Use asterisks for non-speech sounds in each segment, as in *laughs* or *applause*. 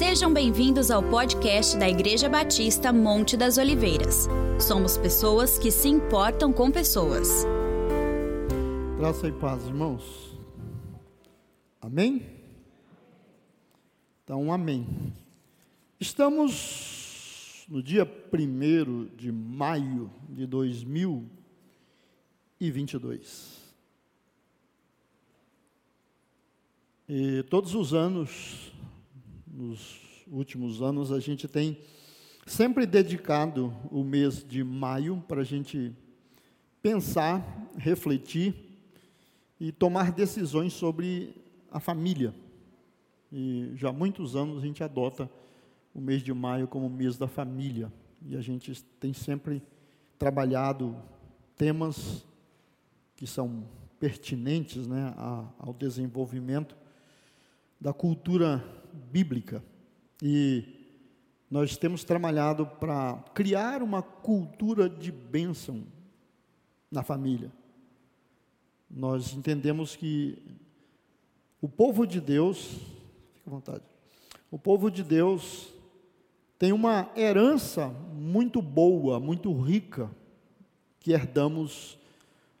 Sejam bem-vindos ao podcast da Igreja Batista Monte das Oliveiras. Somos pessoas que se importam com pessoas. Graça e paz, irmãos. Amém? Então, amém. Estamos no dia 1 de maio de 2022. E todos os anos, nos últimos anos, a gente tem sempre dedicado o mês de maio para a gente pensar, refletir e tomar decisões sobre a família. E já há muitos anos a gente adota o mês de maio como mês da família. E a gente tem sempre trabalhado temas que são pertinentes né, ao desenvolvimento da cultura bíblica. E nós temos trabalhado para criar uma cultura de bênção na família. Nós entendemos que o povo de Deus, fica à vontade, o povo de Deus tem uma herança muito boa, muito rica, que herdamos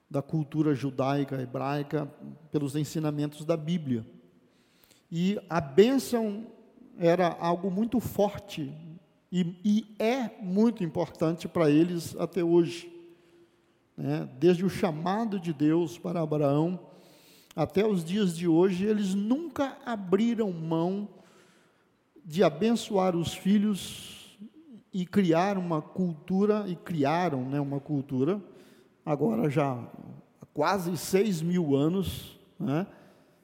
da cultura judaica, hebraica, pelos ensinamentos da Bíblia. E a bênção era algo muito forte e, e é muito importante para eles até hoje. Né? Desde o chamado de Deus para Abraão até os dias de hoje, eles nunca abriram mão de abençoar os filhos e criar uma cultura, e criaram né, uma cultura, agora já há quase seis mil anos, né?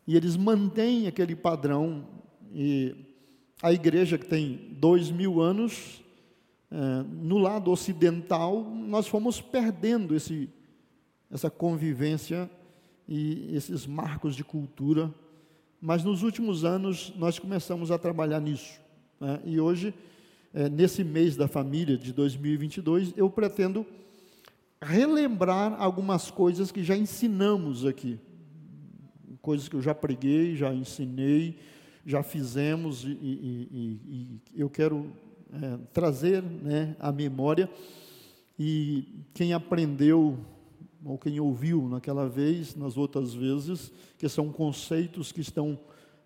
E eles mantêm aquele padrão. E a igreja que tem dois mil anos, é, no lado ocidental, nós fomos perdendo esse, essa convivência e esses marcos de cultura, mas nos últimos anos nós começamos a trabalhar nisso. Né? E hoje, é, nesse mês da família de 2022, eu pretendo relembrar algumas coisas que já ensinamos aqui coisas que eu já preguei, já ensinei, já fizemos e, e, e, e eu quero é, trazer né, a memória e quem aprendeu ou quem ouviu naquela vez, nas outras vezes, que são conceitos que estão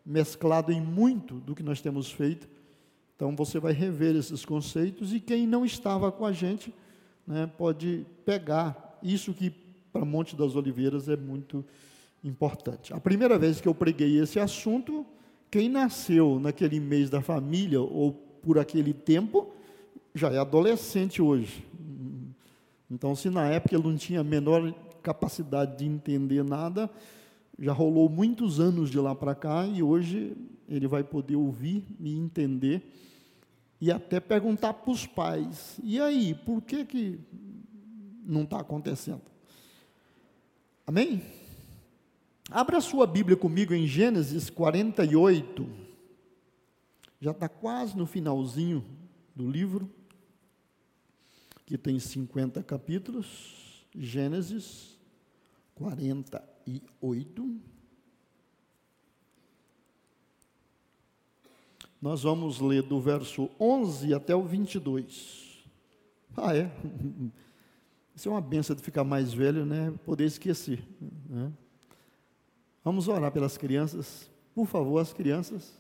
mesclados em muito do que nós temos feito. Então você vai rever esses conceitos e quem não estava com a gente né, pode pegar isso que para Monte das Oliveiras é muito importante. A primeira vez que eu preguei esse assunto, quem nasceu naquele mês da família ou por aquele tempo, já é adolescente hoje. Então, se na época ele não tinha a menor capacidade de entender nada, já rolou muitos anos de lá para cá e hoje ele vai poder ouvir e entender e até perguntar para os pais: e aí, por que, que não está acontecendo? Amém? Abra sua Bíblia comigo em Gênesis 48. Já está quase no finalzinho do livro, que tem 50 capítulos. Gênesis 48. Nós vamos ler do verso 11 até o 22. Ah, é? *laughs* Isso é uma benção de ficar mais velho, né? Poder esquecer. Né? Vamos orar pelas crianças. Por favor, as crianças.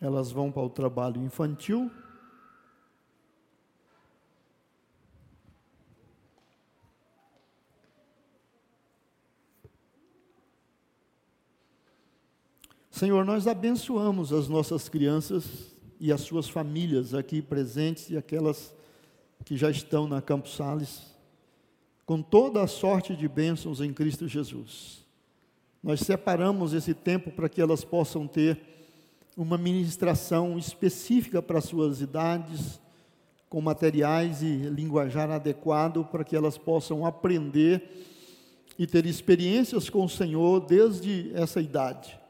Elas vão para o trabalho infantil. Senhor, nós abençoamos as nossas crianças e as suas famílias aqui presentes e aquelas que já estão na Campos Sales, com toda a sorte de bênçãos em Cristo Jesus. Nós separamos esse tempo para que elas possam ter uma ministração específica para suas idades, com materiais e linguajar adequado para que elas possam aprender e ter experiências com o Senhor desde essa idade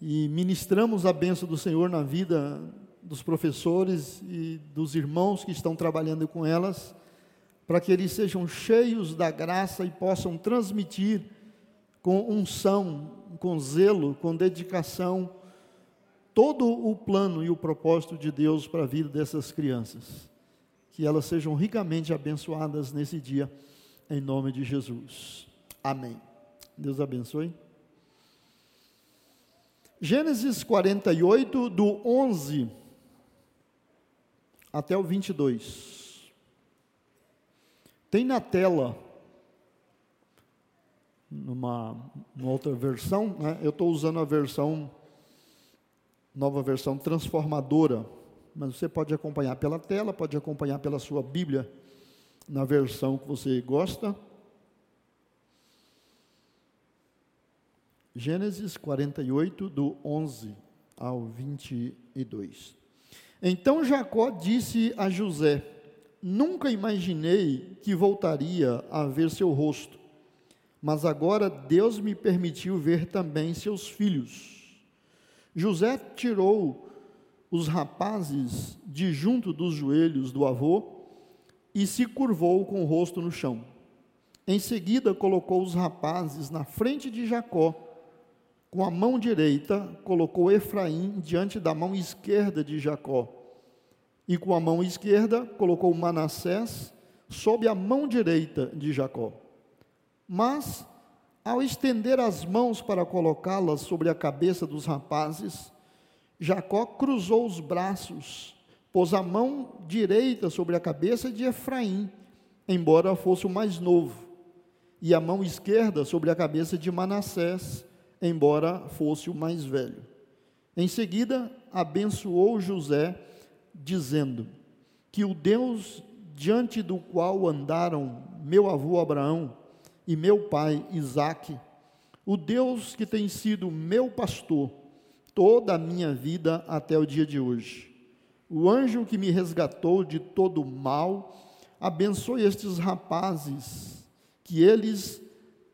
e ministramos a bênção do Senhor na vida dos professores e dos irmãos que estão trabalhando com elas, para que eles sejam cheios da graça e possam transmitir com unção, com zelo, com dedicação, todo o plano e o propósito de Deus para a vida dessas crianças. Que elas sejam ricamente abençoadas nesse dia, em nome de Jesus. Amém. Deus abençoe. Gênesis 48, do 11 até o 22. Tem na tela, numa, numa outra versão, né? eu estou usando a versão, nova versão transformadora, mas você pode acompanhar pela tela, pode acompanhar pela sua Bíblia, na versão que você gosta. Gênesis 48, do 11 ao 22. Então Jacó disse a José: Nunca imaginei que voltaria a ver seu rosto, mas agora Deus me permitiu ver também seus filhos. José tirou os rapazes de junto dos joelhos do avô e se curvou com o rosto no chão. Em seguida, colocou os rapazes na frente de Jacó. Com a mão direita, colocou Efraim diante da mão esquerda de Jacó e com a mão esquerda colocou Manassés sob a mão direita de Jacó. Mas, ao estender as mãos para colocá-las sobre a cabeça dos rapazes, Jacó cruzou os braços, pôs a mão direita sobre a cabeça de Efraim, embora fosse o mais novo, e a mão esquerda sobre a cabeça de Manassés, embora fosse o mais velho. Em seguida, abençoou José dizendo que o Deus diante do qual andaram meu avô Abraão e meu pai Isaque, o Deus que tem sido meu pastor toda a minha vida até o dia de hoje, o anjo que me resgatou de todo mal, abençoe estes rapazes, que eles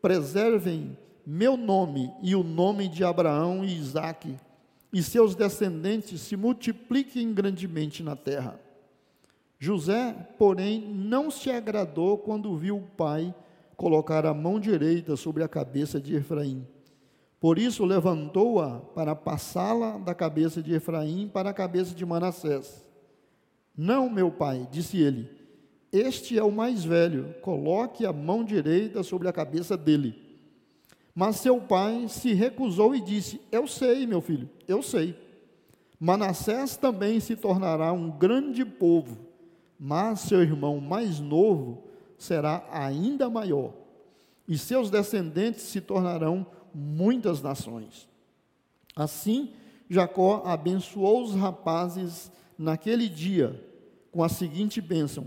preservem meu nome e o nome de Abraão e Isaque e seus descendentes se multipliquem grandemente na terra. José, porém, não se agradou quando viu o pai colocar a mão direita sobre a cabeça de Efraim. Por isso levantou-a para passá-la da cabeça de Efraim para a cabeça de Manassés. Não, meu pai, disse ele, este é o mais velho, coloque a mão direita sobre a cabeça dele. Mas seu pai se recusou e disse: Eu sei, meu filho, eu sei. Manassés também se tornará um grande povo, mas seu irmão mais novo será ainda maior, e seus descendentes se tornarão muitas nações. Assim, Jacó abençoou os rapazes naquele dia com a seguinte bênção: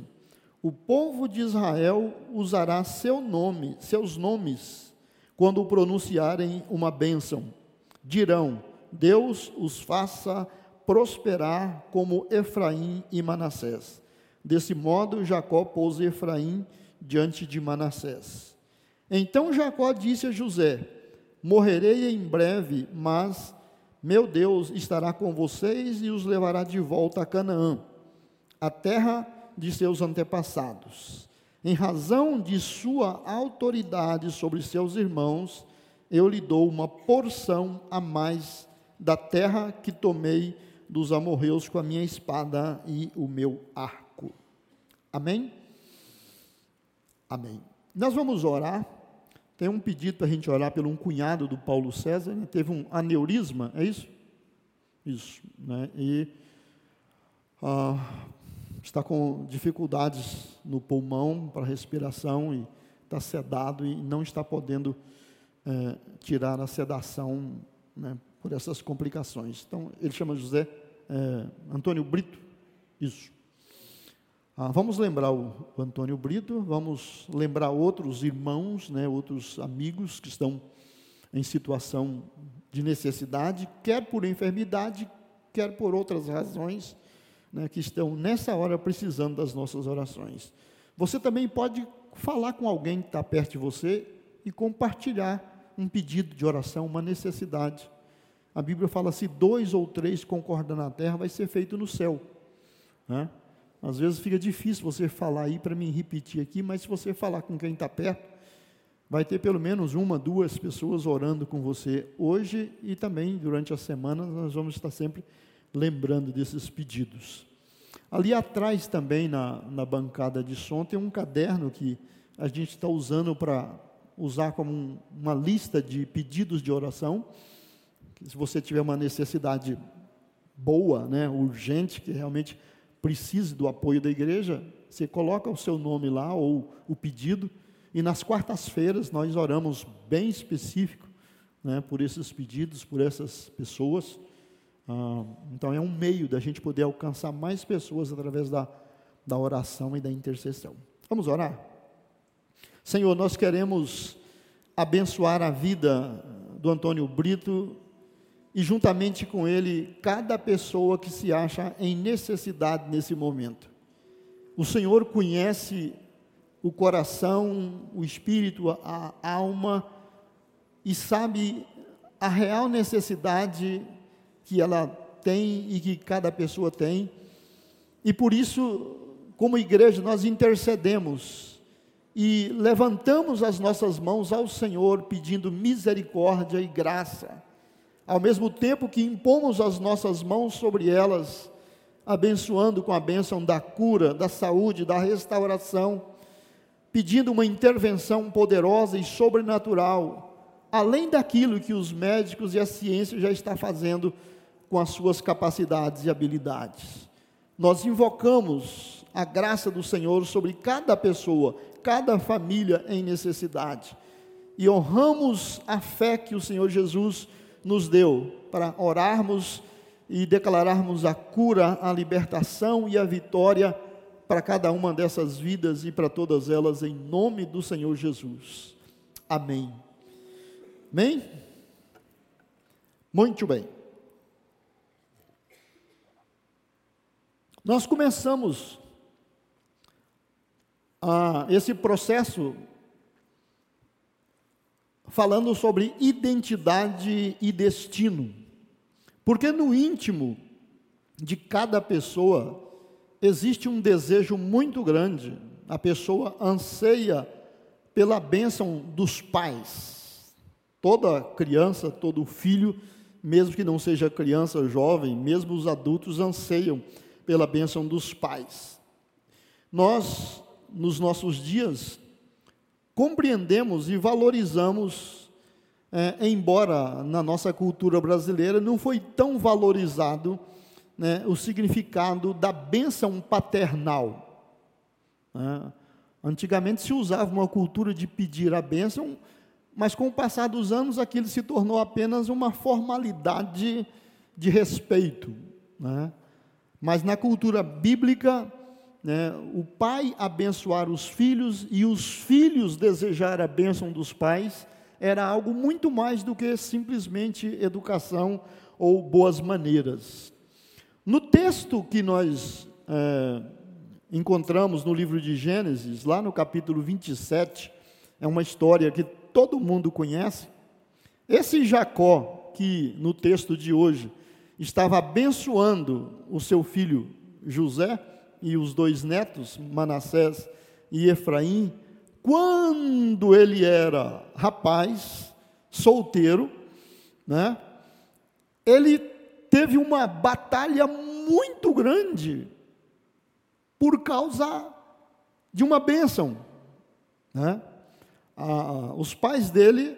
O povo de Israel usará seu nome, seus nomes quando pronunciarem uma bênção, dirão: Deus os faça prosperar como Efraim e Manassés. Desse modo, Jacó pôs Efraim diante de Manassés. Então Jacó disse a José: Morrerei em breve, mas meu Deus estará com vocês e os levará de volta a Canaã, a terra de seus antepassados em razão de sua autoridade sobre seus irmãos, eu lhe dou uma porção a mais da terra que tomei dos amorreus com a minha espada e o meu arco. Amém? Amém. Nós vamos orar. Tem um pedido para a gente orar pelo um cunhado do Paulo César, né? teve um aneurisma, é isso? Isso, né? E ah, está com dificuldades no pulmão para respiração e está sedado e não está podendo é, tirar a sedação né, por essas complicações. Então, ele chama José é, Antônio Brito, isso. Ah, vamos lembrar o, o, Antônio Brito, vamos lembrar outros irmãos, né, outros amigos que estão em situação de necessidade, quer por enfermidade, quer por outras razões né, que estão nessa hora precisando das nossas orações. Você também pode falar com alguém que está perto de você e compartilhar um pedido de oração, uma necessidade. A Bíblia fala: se dois ou três concordam na terra, vai ser feito no céu. Né? Às vezes fica difícil você falar aí para mim repetir aqui, mas se você falar com quem está perto, vai ter pelo menos uma, duas pessoas orando com você hoje e também durante a semana nós vamos estar sempre lembrando desses pedidos. Ali atrás também, na, na bancada de som, tem um caderno que a gente está usando para usar como um, uma lista de pedidos de oração. Se você tiver uma necessidade boa, né, urgente, que realmente precise do apoio da igreja, você coloca o seu nome lá ou o pedido. E nas quartas-feiras nós oramos bem específico né, por esses pedidos, por essas pessoas. Ah, então é um meio da gente poder alcançar mais pessoas através da, da oração e da intercessão. Vamos orar? Senhor, nós queremos abençoar a vida do Antônio Brito e, juntamente com ele, cada pessoa que se acha em necessidade nesse momento. O Senhor conhece o coração, o espírito, a alma e sabe a real necessidade que ela tem e que cada pessoa tem. E por isso, como igreja, nós intercedemos e levantamos as nossas mãos ao Senhor pedindo misericórdia e graça, ao mesmo tempo que impomos as nossas mãos sobre elas, abençoando com a bênção da cura, da saúde, da restauração, pedindo uma intervenção poderosa e sobrenatural, além daquilo que os médicos e a ciência já está fazendo com as suas capacidades e habilidades. Nós invocamos a graça do Senhor sobre cada pessoa, cada família em necessidade. E honramos a fé que o Senhor Jesus nos deu para orarmos e declararmos a cura, a libertação e a vitória para cada uma dessas vidas e para todas elas, em nome do Senhor Jesus. Amém. Amém? Muito bem. Nós começamos ah, esse processo falando sobre identidade e destino. Porque no íntimo de cada pessoa existe um desejo muito grande. A pessoa anseia pela bênção dos pais. Toda criança, todo filho, mesmo que não seja criança, jovem, mesmo os adultos anseiam pela bênção dos pais. Nós nos nossos dias, compreendemos e valorizamos, é, embora na nossa cultura brasileira não foi tão valorizado né, o significado da bênção paternal. Né? Antigamente se usava uma cultura de pedir a bênção, mas com o passar dos anos aquilo se tornou apenas uma formalidade de respeito. Né? Mas na cultura bíblica, né, o pai abençoar os filhos e os filhos desejar a bênção dos pais, era algo muito mais do que simplesmente educação ou boas maneiras. No texto que nós é, encontramos no livro de Gênesis, lá no capítulo 27, é uma história que todo mundo conhece. Esse Jacó, que no texto de hoje estava abençoando o seu filho José, e os dois netos, Manassés e Efraim, quando ele era rapaz, solteiro, né, ele teve uma batalha muito grande por causa de uma bênção. Né? Ah, os pais dele,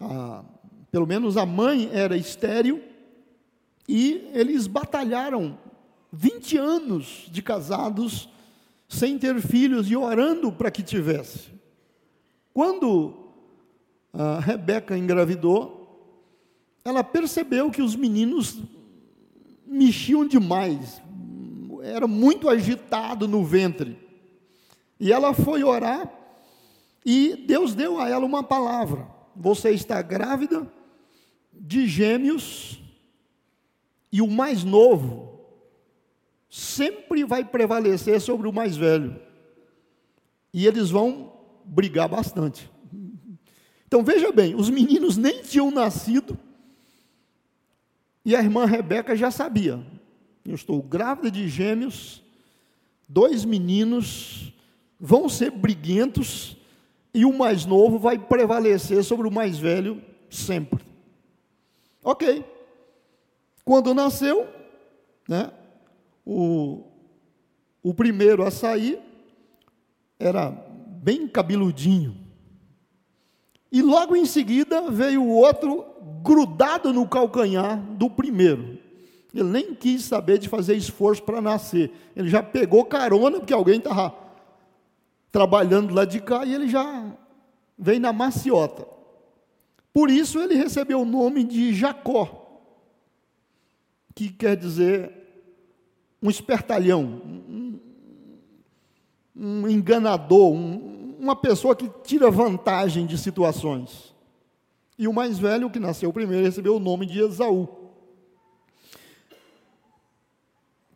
ah, pelo menos a mãe era estéril, e eles batalharam 20 anos de casados, sem ter filhos e orando para que tivesse. Quando a Rebeca engravidou, ela percebeu que os meninos mexiam demais, era muito agitado no ventre. E ela foi orar e Deus deu a ela uma palavra: Você está grávida de gêmeos e o mais novo sempre vai prevalecer sobre o mais velho. E eles vão brigar bastante. Então veja bem, os meninos nem tinham nascido, e a irmã Rebeca já sabia. Eu estou grávida de gêmeos, dois meninos vão ser briguentos e o mais novo vai prevalecer sobre o mais velho sempre. Ok. Quando nasceu, né, o, o primeiro a sair era bem cabeludinho. E logo em seguida veio o outro grudado no calcanhar do primeiro. Ele nem quis saber de fazer esforço para nascer. Ele já pegou carona, porque alguém estava trabalhando lá de cá, e ele já veio na maciota. Por isso ele recebeu o nome de Jacó, que quer dizer um espertalhão, um, um enganador, um, uma pessoa que tira vantagem de situações. E o mais velho, que nasceu primeiro, recebeu o nome de Esaú.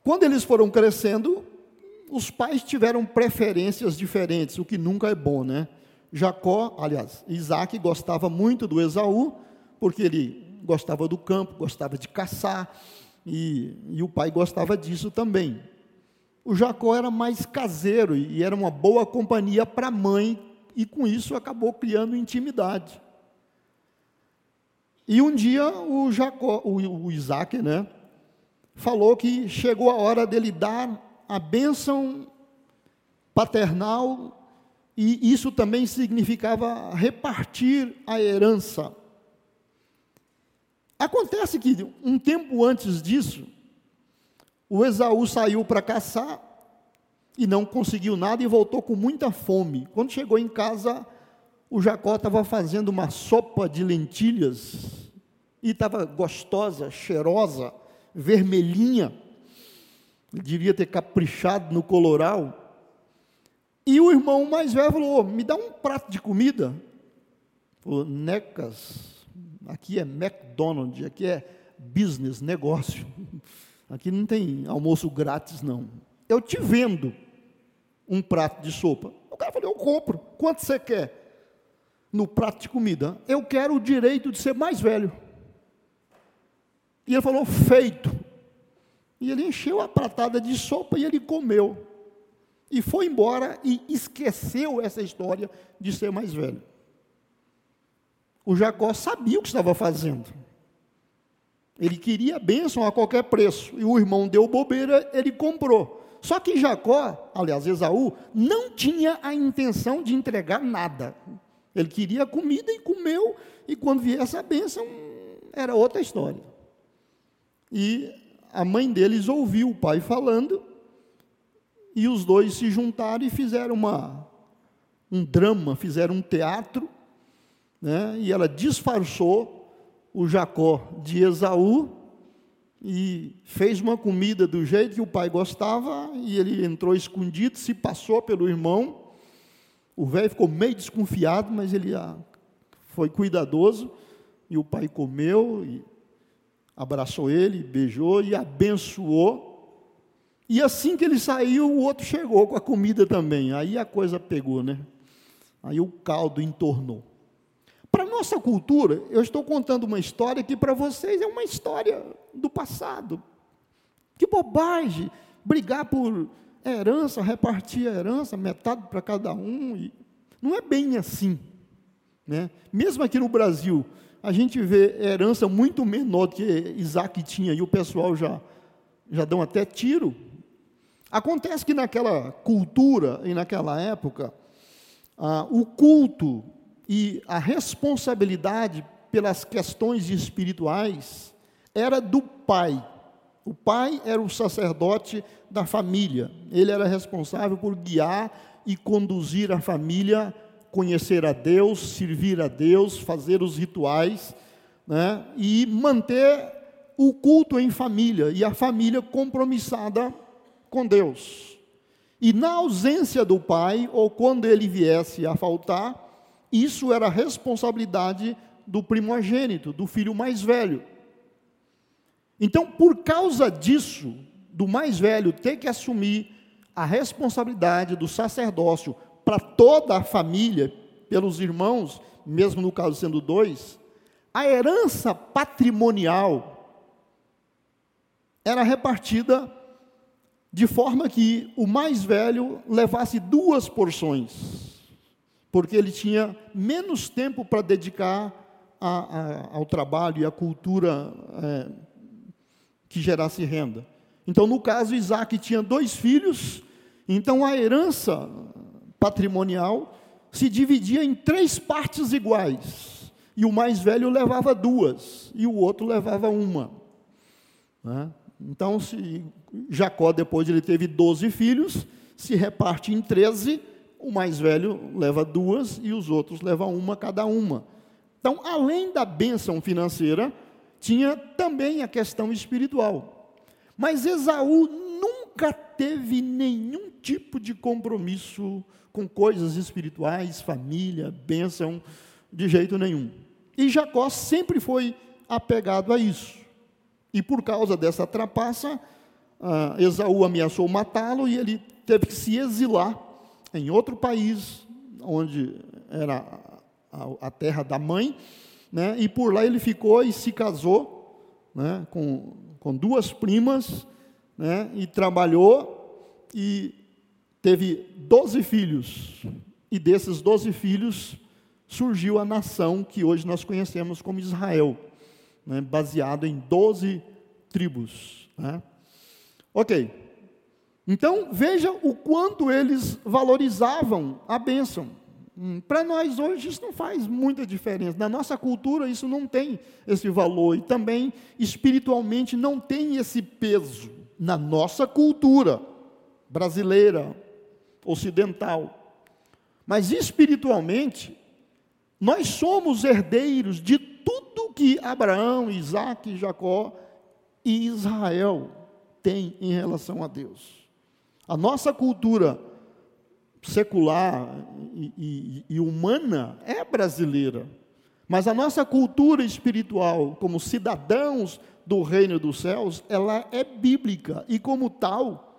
Quando eles foram crescendo, os pais tiveram preferências diferentes, o que nunca é bom, né? Jacó, aliás, Isaac gostava muito do Esaú, porque ele gostava do campo, gostava de caçar, e, e o pai gostava disso também. O Jacó era mais caseiro e era uma boa companhia para a mãe, e com isso acabou criando intimidade. E um dia o Jacó, o, Isaac, né, falou que chegou a hora dele dar a bênção paternal e isso também significava repartir a herança. Acontece que, um tempo antes disso, o Esaú saiu para caçar e não conseguiu nada e voltou com muita fome. Quando chegou em casa, o Jacó estava fazendo uma sopa de lentilhas e estava gostosa, cheirosa, vermelhinha. Ele devia ter caprichado no coloral. E o irmão mais velho falou: Me dá um prato de comida. Falou: Necas, aqui é McDonald's, aqui é business, negócio. Aqui não tem almoço grátis, não. Eu te vendo um prato de sopa. O cara falou: Eu compro. Quanto você quer? No prato de comida. Eu quero o direito de ser mais velho. E ele falou: Feito. E ele encheu a pratada de sopa e ele comeu e foi embora e esqueceu essa história de ser mais velho. O Jacó sabia o que estava fazendo. Ele queria a bênção a qualquer preço. E o irmão deu bobeira, ele comprou. Só que Jacó, aliás, Esaú, não tinha a intenção de entregar nada. Ele queria comida e comeu, e quando viesse a bênção, era outra história. E a mãe deles ouviu o pai falando, e os dois se juntaram e fizeram uma, um drama, fizeram um teatro, né? e ela disfarçou o Jacó de Esaú e fez uma comida do jeito que o pai gostava, e ele entrou escondido, se passou pelo irmão. O velho ficou meio desconfiado, mas ele ah, foi cuidadoso, e o pai comeu, e abraçou ele, beijou e abençoou. E assim que ele saiu, o outro chegou com a comida também. Aí a coisa pegou, né? Aí o caldo entornou. Para nossa cultura, eu estou contando uma história que para vocês é uma história do passado. Que bobagem! Brigar por herança, repartir a herança, metade para cada um. E não é bem assim. Né? Mesmo aqui no Brasil, a gente vê herança muito menor do que Isaac tinha, e o pessoal já, já dão até tiro Acontece que naquela cultura e naquela época, ah, o culto e a responsabilidade pelas questões espirituais era do pai. O pai era o sacerdote da família. Ele era responsável por guiar e conduzir a família, conhecer a Deus, servir a Deus, fazer os rituais, né, e manter o culto em família e a família compromissada com Deus. E na ausência do pai, ou quando ele viesse a faltar, isso era responsabilidade do primogênito, do filho mais velho. Então, por causa disso, do mais velho ter que assumir a responsabilidade do sacerdócio para toda a família, pelos irmãos, mesmo no caso sendo dois, a herança patrimonial era repartida de forma que o mais velho levasse duas porções, porque ele tinha menos tempo para dedicar a, a, ao trabalho e à cultura é, que gerasse renda. Então, no caso, Isaac tinha dois filhos, então a herança patrimonial se dividia em três partes iguais. E o mais velho levava duas, e o outro levava uma. Né? Então, se Jacó, depois ele teve 12 filhos, se reparte em 13, o mais velho leva duas e os outros levam uma cada uma. Então, além da bênção financeira, tinha também a questão espiritual. Mas Esaú nunca teve nenhum tipo de compromisso com coisas espirituais, família, bênção, de jeito nenhum. E Jacó sempre foi apegado a isso. E por causa dessa trapaça, uh, Esaú ameaçou matá-lo e ele teve que se exilar em outro país, onde era a, terra da mãe, né? e por lá ele ficou e se casou né? com, com duas primas, né? e trabalhou, e teve doze filhos, e desses doze filhos surgiu a nação que hoje nós conhecemos como Israel né, baseado em 12 tribos. Né? Ok. Então, veja o quanto eles valorizavam a bênção. Hum, Para nós hoje isso não faz muita diferença. Na nossa cultura isso não tem esse valor. E também espiritualmente não tem esse peso. Na nossa cultura brasileira, ocidental. Mas espiritualmente, nós somos herdeiros de tudo que Abraão, Isaac, Jacó e Israel têm em relação a Deus. A nossa cultura secular e, e, e humana é brasileira, mas a nossa cultura espiritual, como cidadãos do reino dos céus, ela é bíblica. E, como tal,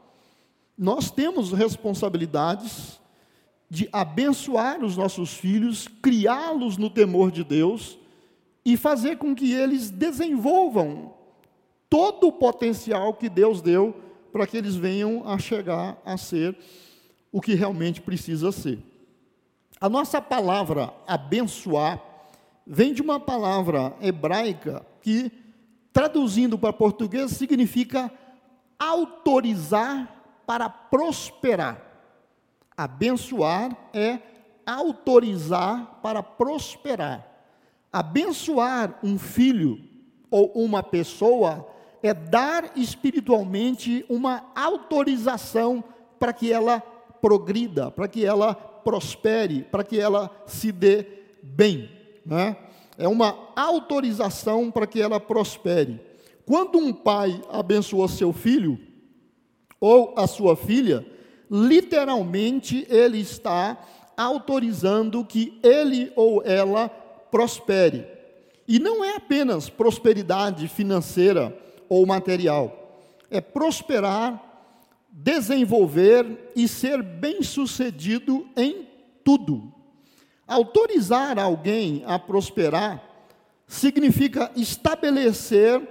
nós temos responsabilidades de abençoar os nossos filhos, criá-los no temor de Deus e fazer com que eles desenvolvam todo o potencial que Deus deu para que eles venham a chegar a ser o que realmente precisa ser. A nossa palavra abençoar vem de uma palavra hebraica que, traduzindo para português, significa autorizar para prosperar. Abençoar é autorizar para prosperar. Abençoar um filho ou uma pessoa é dar espiritualmente uma autorização para que ela progrida, para que ela prospere, para que ela se dê bem. Né? É uma autorização para que ela prospere. Quando um pai abençoa seu filho ou a sua filha, literalmente ele está autorizando que ele ou ela prospere. E não é apenas prosperidade financeira ou material, é prosperar, desenvolver e ser bem-sucedido em tudo. Autorizar alguém a prosperar significa estabelecer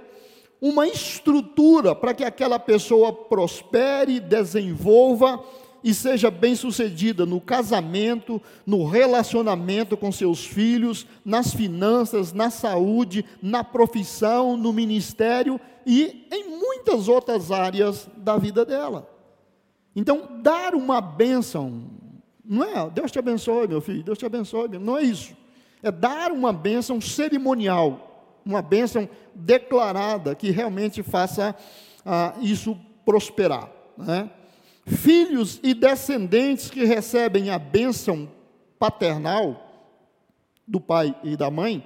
uma estrutura para que aquela pessoa prospere, desenvolva e seja bem-sucedida no casamento, no relacionamento com seus filhos, nas finanças, na saúde, na profissão, no ministério e em muitas outras áreas da vida dela. Então, dar uma bênção, não é Deus te abençoe, meu filho, Deus te abençoe, não é isso. É dar uma bênção cerimonial, uma bênção declarada que realmente faça ah, isso prosperar. Né? Filhos e descendentes que recebem a bênção paternal do pai e da mãe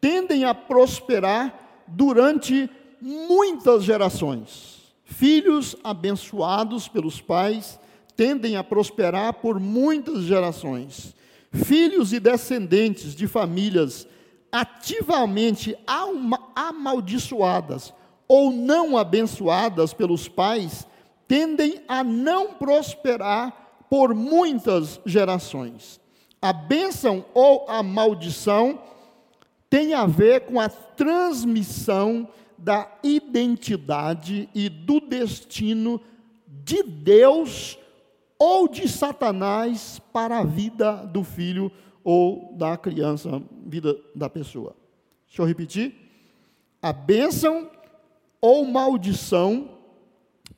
tendem a prosperar durante muitas gerações. Filhos abençoados pelos pais tendem a prosperar por muitas gerações. Filhos e descendentes de famílias ativamente amaldiçoadas ou não abençoadas pelos pais tendem a não prosperar por muitas gerações. A bênção ou a maldição tem a ver com a transmissão da identidade e do destino de Deus ou de Satanás para a vida do filho ou da criança, vida da pessoa. Deixa eu repetir. A bênção ou maldição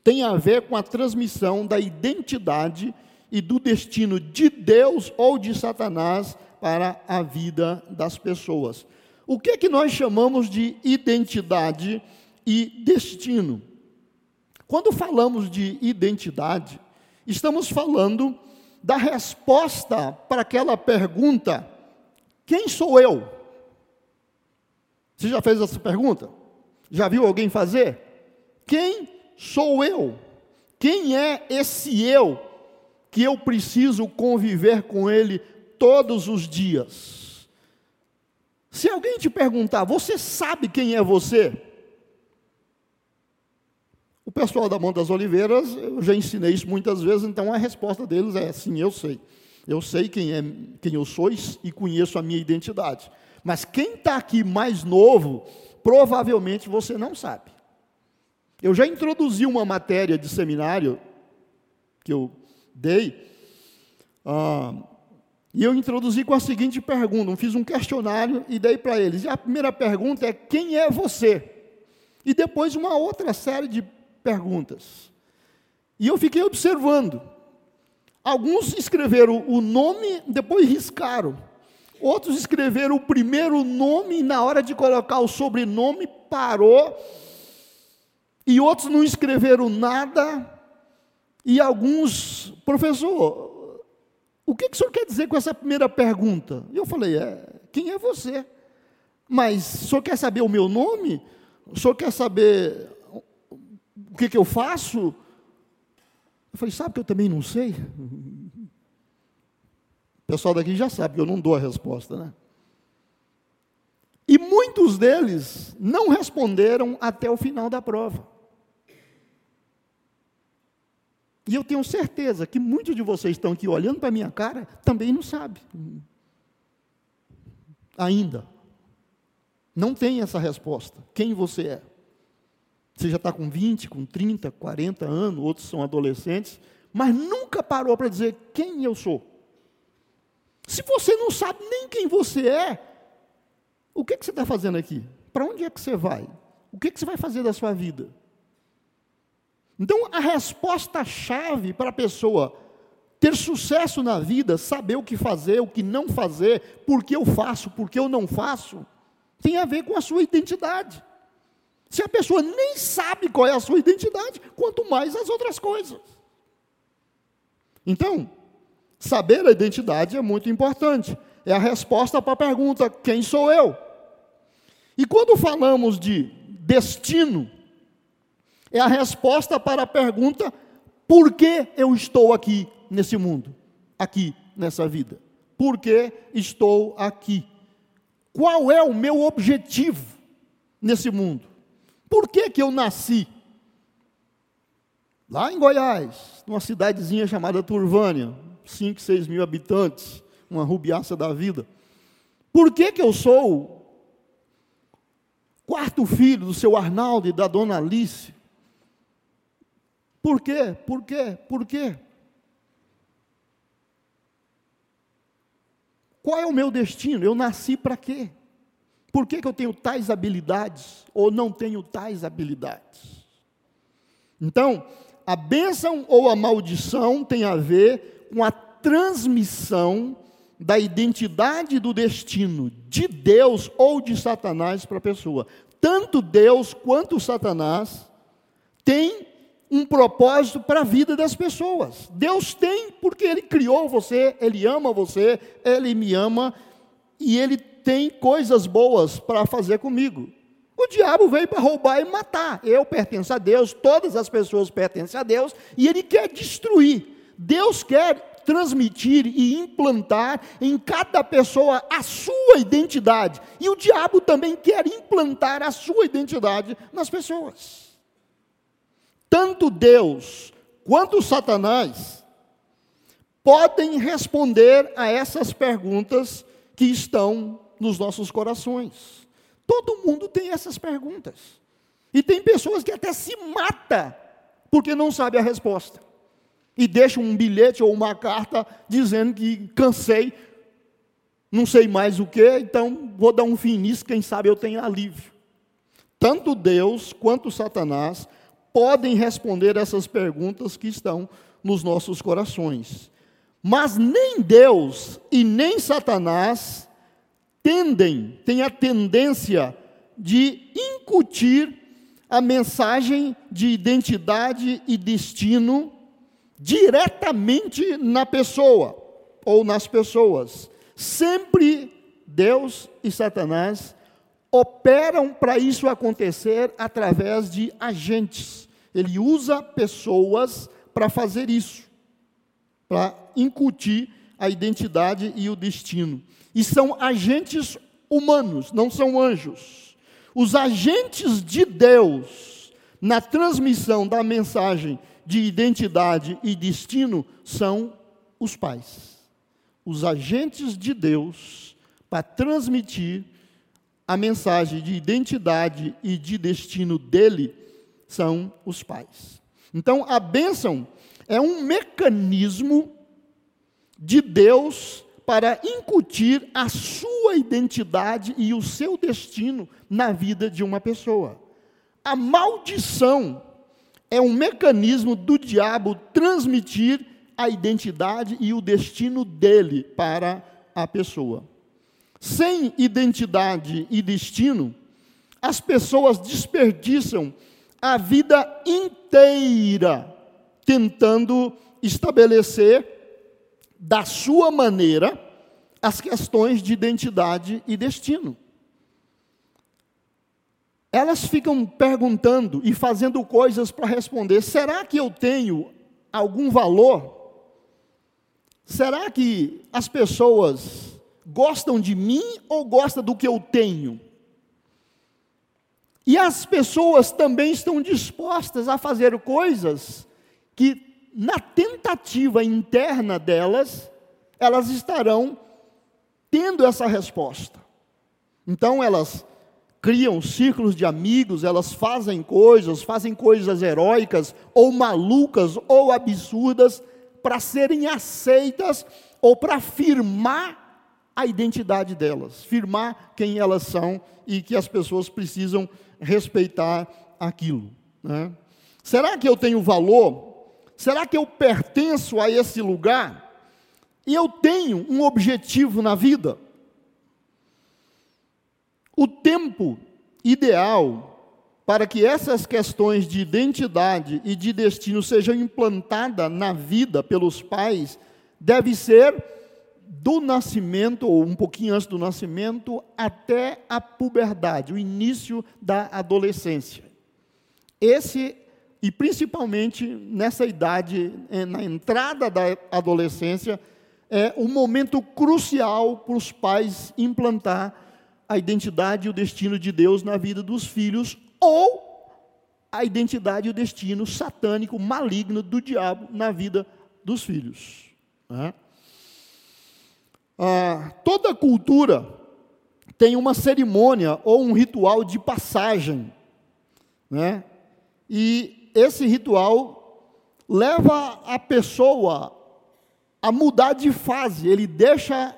tem a ver com a transmissão da identidade e do destino de Deus ou de Satanás para a vida das pessoas. O que é que nós chamamos de identidade e destino? Quando falamos de identidade, estamos falando da resposta para aquela pergunta: quem sou eu? Você já fez essa pergunta? Já viu alguém fazer? Quem sou eu? Quem é esse eu que eu preciso conviver com ele todos os dias? Se alguém te perguntar, você sabe quem é você? O pessoal da Mão das Oliveiras, eu já ensinei isso muitas vezes, então a resposta deles é sim, eu sei. Eu sei quem, é, quem eu sou e conheço a minha identidade. Mas quem está aqui mais novo, provavelmente você não sabe. Eu já introduzi uma matéria de seminário que eu dei, ah, e eu introduzi com a seguinte pergunta: eu fiz um questionário e dei para eles. E a primeira pergunta é: quem é você? E depois uma outra série de perguntas. E eu fiquei observando. Alguns escreveram o nome, depois riscaram. Outros escreveram o primeiro nome e na hora de colocar o sobrenome parou. E outros não escreveram nada. E alguns, professor, o que, que o senhor quer dizer com essa primeira pergunta? E eu falei, é, quem é você? Mas o senhor quer saber o meu nome? O senhor quer saber o que, que eu faço? Eu falei, sabe que eu também não sei? O pessoal daqui já sabe que eu não dou a resposta, né? E muitos deles não responderam até o final da prova. E eu tenho certeza que muitos de vocês estão aqui olhando para a minha cara também não sabem. Ainda. Não tem essa resposta. Quem você é? Você já está com 20, com 30, 40 anos, outros são adolescentes, mas nunca parou para dizer quem eu sou. Se você não sabe nem quem você é, o que, que você está fazendo aqui? Para onde é que você vai? O que, que você vai fazer da sua vida? Então, a resposta-chave para a pessoa ter sucesso na vida, saber o que fazer, o que não fazer, por que eu faço, por que eu não faço, tem a ver com a sua identidade. Se a pessoa nem sabe qual é a sua identidade, quanto mais as outras coisas. Então, saber a identidade é muito importante. É a resposta para a pergunta: quem sou eu? E quando falamos de destino, é a resposta para a pergunta: por que eu estou aqui nesse mundo, aqui nessa vida? Por que estou aqui? Qual é o meu objetivo nesse mundo? Por que, que eu nasci? Lá em Goiás, numa cidadezinha chamada Turvânia, 5, 6 mil habitantes, uma rubiaça da vida. Por que, que eu sou quarto filho do seu Arnaldo e da dona Alice? Por quê? Por quê? Por quê? Qual é o meu destino? Eu nasci para quê? Por que, que eu tenho tais habilidades ou não tenho tais habilidades? Então, a bênção ou a maldição tem a ver com a transmissão da identidade do destino de Deus ou de Satanás para a pessoa. Tanto Deus quanto Satanás têm um propósito para a vida das pessoas. Deus tem porque Ele criou você, Ele ama você, Ele me ama e Ele tem coisas boas para fazer comigo. O diabo veio para roubar e matar. Eu pertenço a Deus, todas as pessoas pertencem a Deus, e ele quer destruir. Deus quer transmitir e implantar em cada pessoa a sua identidade. E o diabo também quer implantar a sua identidade nas pessoas. Tanto Deus quanto Satanás podem responder a essas perguntas que estão nos nossos corações. Todo mundo tem essas perguntas. E tem pessoas que até se mata porque não sabe a resposta. E deixa um bilhete ou uma carta dizendo que cansei, não sei mais o que, então vou dar um fim nisso, quem sabe eu tenho alívio. Tanto Deus quanto Satanás podem responder essas perguntas que estão nos nossos corações. Mas nem Deus e nem Satanás tendem, têm a tendência de incutir a mensagem de identidade e destino diretamente na pessoa ou nas pessoas. Sempre Deus e Satanás operam para isso acontecer através de agentes. Ele usa pessoas para fazer isso, para incutir a identidade e o destino. E são agentes humanos, não são anjos. Os agentes de Deus na transmissão da mensagem de identidade e destino são os pais. Os agentes de Deus para transmitir a mensagem de identidade e de destino dele são os pais. Então, a bênção é um mecanismo de Deus para incutir a sua identidade e o seu destino na vida de uma pessoa. A maldição é um mecanismo do diabo transmitir a identidade e o destino dele para a pessoa. Sem identidade e destino, as pessoas desperdiçam a vida inteira tentando estabelecer da sua maneira as questões de identidade e destino. Elas ficam perguntando e fazendo coisas para responder: será que eu tenho algum valor? Será que as pessoas gostam de mim ou gostam do que eu tenho? E as pessoas também estão dispostas a fazer coisas que na tentativa interna delas, elas estarão tendo essa resposta. Então elas criam círculos de amigos, elas fazem coisas, fazem coisas heróicas, ou malucas, ou absurdas, para serem aceitas ou para firmar a identidade delas, firmar quem elas são e que as pessoas precisam respeitar aquilo. Né? Será que eu tenho valor Será que eu pertenço a esse lugar? E eu tenho um objetivo na vida? O tempo ideal para que essas questões de identidade e de destino sejam implantadas na vida pelos pais deve ser do nascimento, ou um pouquinho antes do nascimento, até a puberdade, o início da adolescência. Esse e principalmente nessa idade, eh, na entrada da adolescência, é um momento crucial para os pais implantar a identidade e o destino de Deus na vida dos filhos, ou a identidade e o destino satânico, maligno do diabo na vida dos filhos. Né? Ah, toda cultura tem uma cerimônia ou um ritual de passagem, né? E esse ritual leva a pessoa a mudar de fase, ele deixa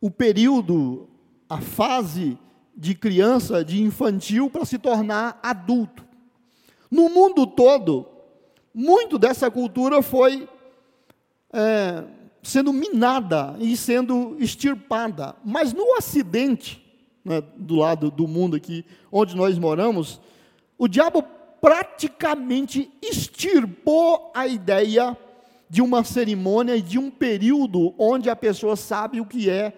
o período, a fase de criança, de infantil, para se tornar adulto. No mundo todo, muito dessa cultura foi é, sendo minada e sendo extirpada. Mas no Ocidente, né, do lado do mundo aqui, onde nós moramos, o diabo praticamente extirpou a ideia de uma cerimônia e de um período onde a pessoa sabe o que é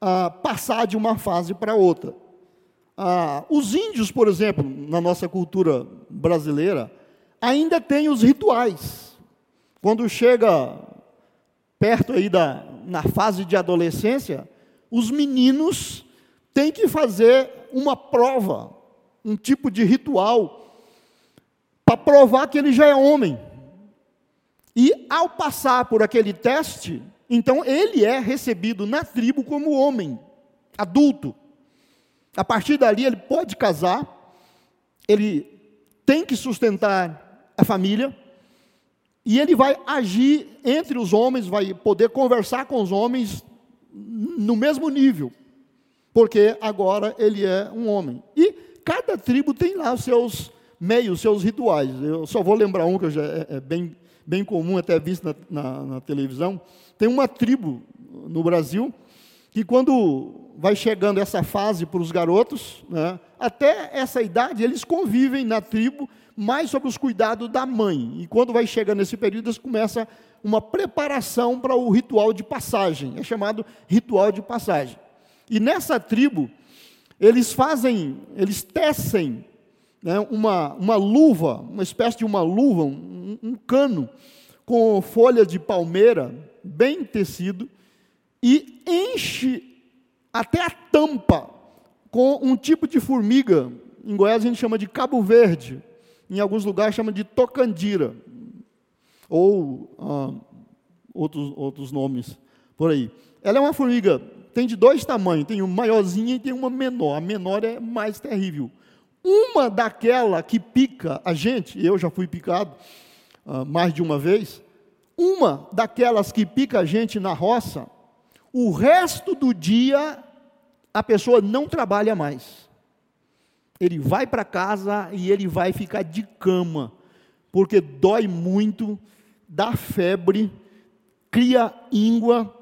ah, passar de uma fase para outra. Ah, os índios, por exemplo, na nossa cultura brasileira, ainda têm os rituais. Quando chega perto aí da na fase de adolescência, os meninos têm que fazer uma prova, um tipo de ritual para provar que ele já é homem. E ao passar por aquele teste, então ele é recebido na tribo como homem, adulto. A partir dali ele pode casar, ele tem que sustentar a família, e ele vai agir entre os homens, vai poder conversar com os homens no mesmo nível, porque agora ele é um homem. E cada tribo tem lá os seus meios, seus rituais. Eu só vou lembrar um que já é, é bem, bem comum, até visto na, na, na televisão. Tem uma tribo no Brasil que quando vai chegando essa fase para os garotos, né, até essa idade eles convivem na tribo mais sob os cuidados da mãe. E quando vai chegando esse período, eles começa uma preparação para o ritual de passagem. É chamado ritual de passagem. E nessa tribo, eles fazem, eles tecem né, uma, uma luva, uma espécie de uma luva, um, um cano, com folha de palmeira, bem tecido, e enche até a tampa com um tipo de formiga. Em Goiás a gente chama de cabo verde, em alguns lugares chama de tocandira, ou ah, outros, outros nomes por aí. Ela é uma formiga, tem de dois tamanhos, tem uma maiorzinha e tem uma menor. A menor é mais terrível. Uma daquela que pica a gente, eu já fui picado ah, mais de uma vez, uma daquelas que pica a gente na roça, o resto do dia a pessoa não trabalha mais. Ele vai para casa e ele vai ficar de cama, porque dói muito, dá febre, cria íngua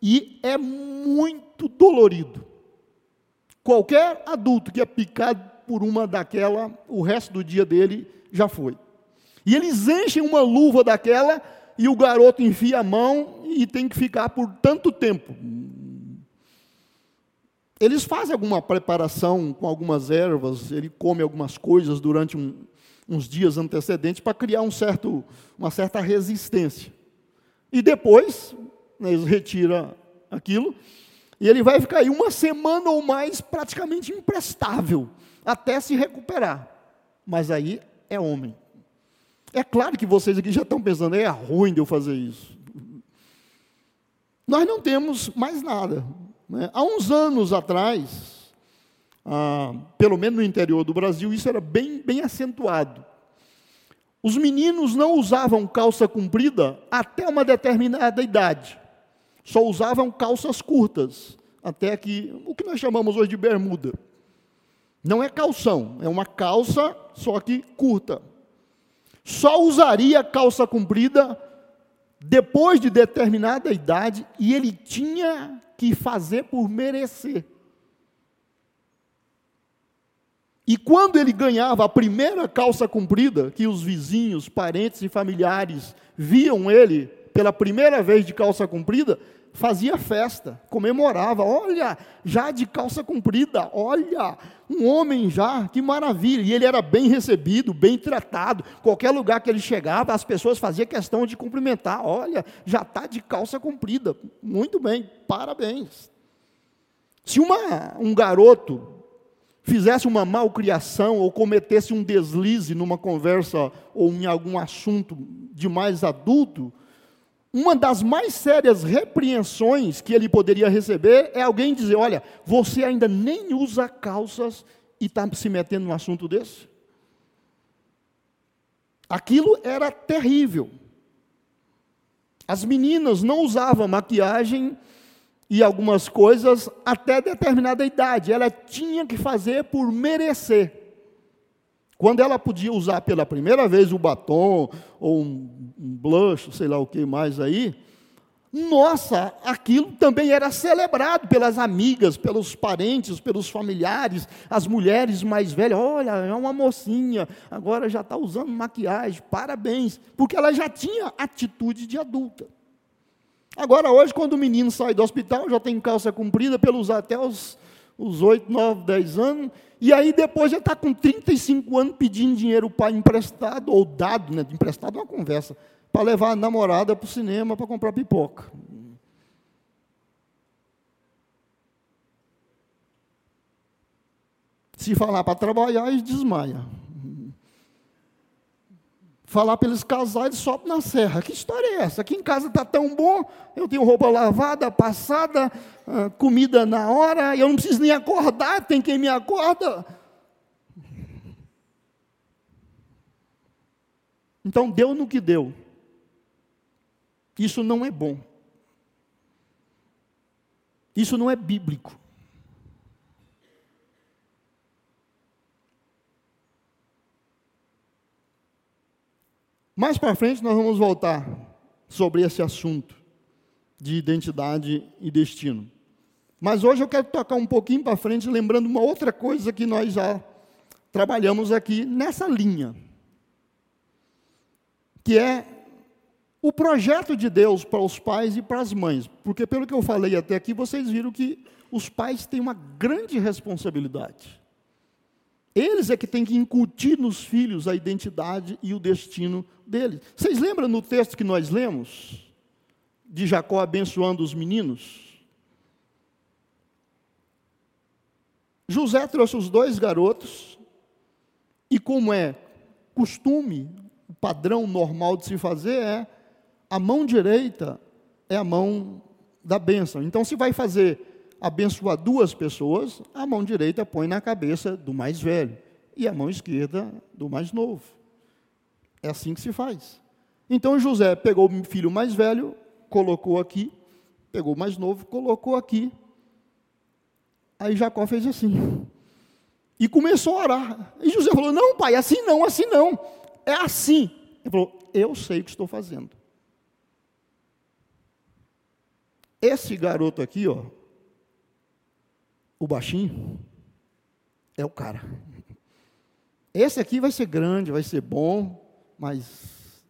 e é muito dolorido. Qualquer adulto que é picado por uma daquela, o resto do dia dele já foi. E eles enchem uma luva daquela e o garoto enfia a mão e tem que ficar por tanto tempo. Eles fazem alguma preparação com algumas ervas, ele come algumas coisas durante um, uns dias antecedentes para criar um certo, uma certa resistência. E depois, né, eles retiram aquilo, e ele vai ficar aí uma semana ou mais praticamente imprestável, até se recuperar. Mas aí é homem. É claro que vocês aqui já estão pensando, é ruim de eu fazer isso. Nós não temos mais nada. Né? Há uns anos atrás, ah, pelo menos no interior do Brasil, isso era bem, bem acentuado. Os meninos não usavam calça comprida até uma determinada idade. Só usavam calças curtas, até que o que nós chamamos hoje de bermuda. Não é calção, é uma calça, só que curta só usaria calça comprida depois de determinada idade e ele tinha que fazer por merecer. E quando ele ganhava a primeira calça comprida, que os vizinhos, parentes e familiares viam ele pela primeira vez de calça comprida, fazia festa, comemorava. Olha, já de calça comprida, olha, um homem já, que maravilha. E ele era bem recebido, bem tratado. Qualquer lugar que ele chegava, as pessoas faziam questão de cumprimentar. Olha, já está de calça comprida. Muito bem, parabéns. Se uma, um garoto fizesse uma malcriação ou cometesse um deslize numa conversa ou em algum assunto de mais adulto, uma das mais sérias repreensões que ele poderia receber é alguém dizer: Olha, você ainda nem usa calças e está se metendo num assunto desse? Aquilo era terrível. As meninas não usavam maquiagem e algumas coisas até determinada idade. Ela tinha que fazer por merecer. Quando ela podia usar pela primeira vez o batom, ou um, um blush, sei lá o que mais aí, nossa, aquilo também era celebrado pelas amigas, pelos parentes, pelos familiares, as mulheres mais velhas. Olha, é uma mocinha, agora já está usando maquiagem, parabéns, porque ela já tinha atitude de adulta. Agora, hoje, quando o menino sai do hospital, já tem calça comprida, pelos até os os 8, 9, 10 anos, e aí depois já está com 35 anos pedindo dinheiro para emprestado, ou dado, né? Emprestado é uma conversa, para levar a namorada para o cinema para comprar pipoca. Se falar para trabalhar, ele desmaia falar para eles casar, eles na serra. Que história é essa? Aqui em casa está tão bom, eu tenho roupa lavada, passada, ah, comida na hora, eu não preciso nem acordar, tem quem me acorda. Então, deu no que deu. Isso não é bom. Isso não é bíblico. Mais para frente nós vamos voltar sobre esse assunto de identidade e destino. Mas hoje eu quero tocar um pouquinho para frente, lembrando uma outra coisa que nós já trabalhamos aqui nessa linha, que é o projeto de Deus para os pais e para as mães. Porque, pelo que eu falei até aqui, vocês viram que os pais têm uma grande responsabilidade. Eles é que têm que incutir nos filhos a identidade e o destino deles. Vocês lembram no texto que nós lemos? De Jacó abençoando os meninos? José trouxe os dois garotos, e como é costume, o padrão normal de se fazer é a mão direita é a mão da bênção. Então, se vai fazer abençoar duas pessoas, a mão direita põe na cabeça do mais velho e a mão esquerda do mais novo. É assim que se faz. Então José pegou o filho mais velho, colocou aqui, pegou o mais novo, colocou aqui. Aí Jacó fez assim. E começou a orar. E José falou: Não, pai, assim não, assim não. É assim. Ele falou: Eu sei o que estou fazendo. Esse garoto aqui, ó, o baixinho, é o cara. Esse aqui vai ser grande, vai ser bom, mas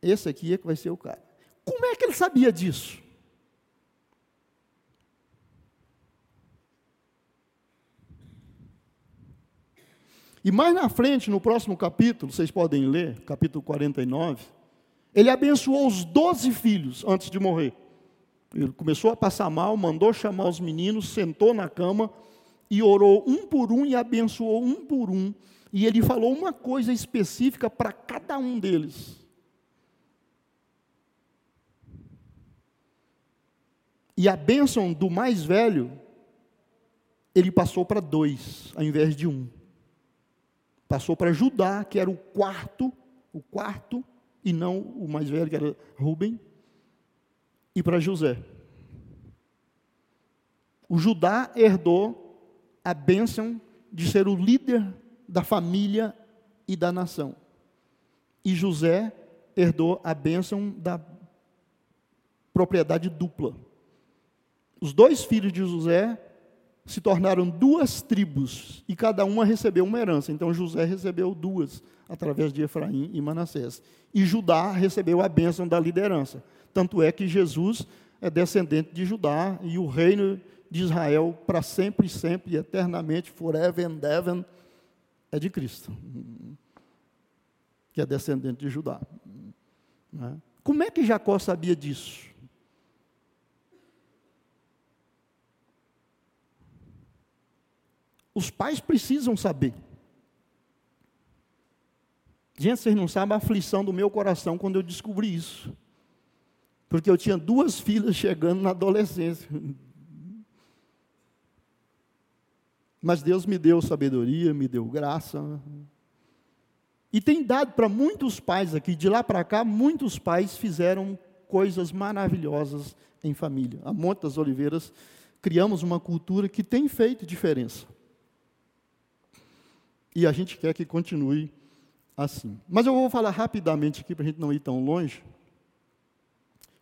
esse aqui é que vai ser o cara. Como é que ele sabia disso? E mais na frente, no próximo capítulo, vocês podem ler, capítulo 49, ele abençoou os doze filhos antes de morrer. Ele começou a passar mal, mandou chamar os meninos, sentou na cama e orou um por um e abençoou um por um. E ele falou uma coisa específica para cada um deles. E a bênção do mais velho, ele passou para dois, ao invés de um. Passou para Judá, que era o quarto, o quarto, e não o mais velho, que era Rubem e para José. O Judá herdou a bênção de ser o líder da família e da nação. E José herdou a bênção da propriedade dupla. Os dois filhos de José se tornaram duas tribos e cada uma recebeu uma herança. Então José recebeu duas através de Efraim e Manassés. E Judá recebeu a bênção da liderança. Tanto é que Jesus é descendente de Judá e o reino de Israel para sempre e sempre, eternamente, forever and ever, é de Cristo, que é descendente de Judá. Né? Como é que Jacó sabia disso? Os pais precisam saber. Gente, vocês não sabem a aflição do meu coração quando eu descobri isso. Porque eu tinha duas filhas chegando na adolescência. Mas Deus me deu sabedoria, me deu graça. E tem dado para muitos pais aqui, de lá para cá, muitos pais fizeram coisas maravilhosas em família. A Monte das Oliveiras criamos uma cultura que tem feito diferença. E a gente quer que continue assim. Mas eu vou falar rapidamente aqui, para a gente não ir tão longe